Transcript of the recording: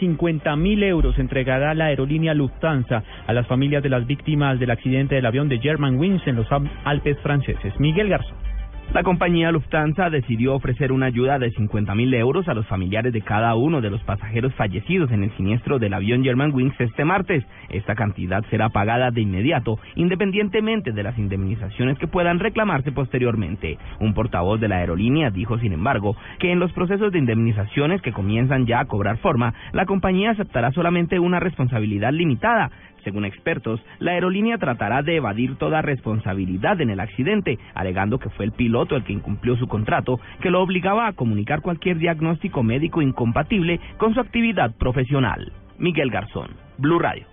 50 mil euros entregará la aerolínea Lufthansa a las familias de las víctimas del accidente del avión de Germanwings en los Alpes franceses. Miguel Garzón. La compañía Lufthansa decidió ofrecer una ayuda de 50 mil euros a los familiares de cada uno de los pasajeros fallecidos en el siniestro del avión Germanwings este martes. Esta cantidad será pagada de inmediato, independientemente de las indemnizaciones que puedan reclamarse posteriormente. Un portavoz de la aerolínea dijo, sin embargo, que en los procesos de indemnizaciones que comienzan ya a cobrar forma, la compañía aceptará solamente una responsabilidad limitada. Según expertos, la aerolínea tratará de evadir toda responsabilidad en el accidente, alegando que fue el piloto el que incumplió su contrato, que lo obligaba a comunicar cualquier diagnóstico médico incompatible con su actividad profesional. Miguel Garzón, Blue Radio.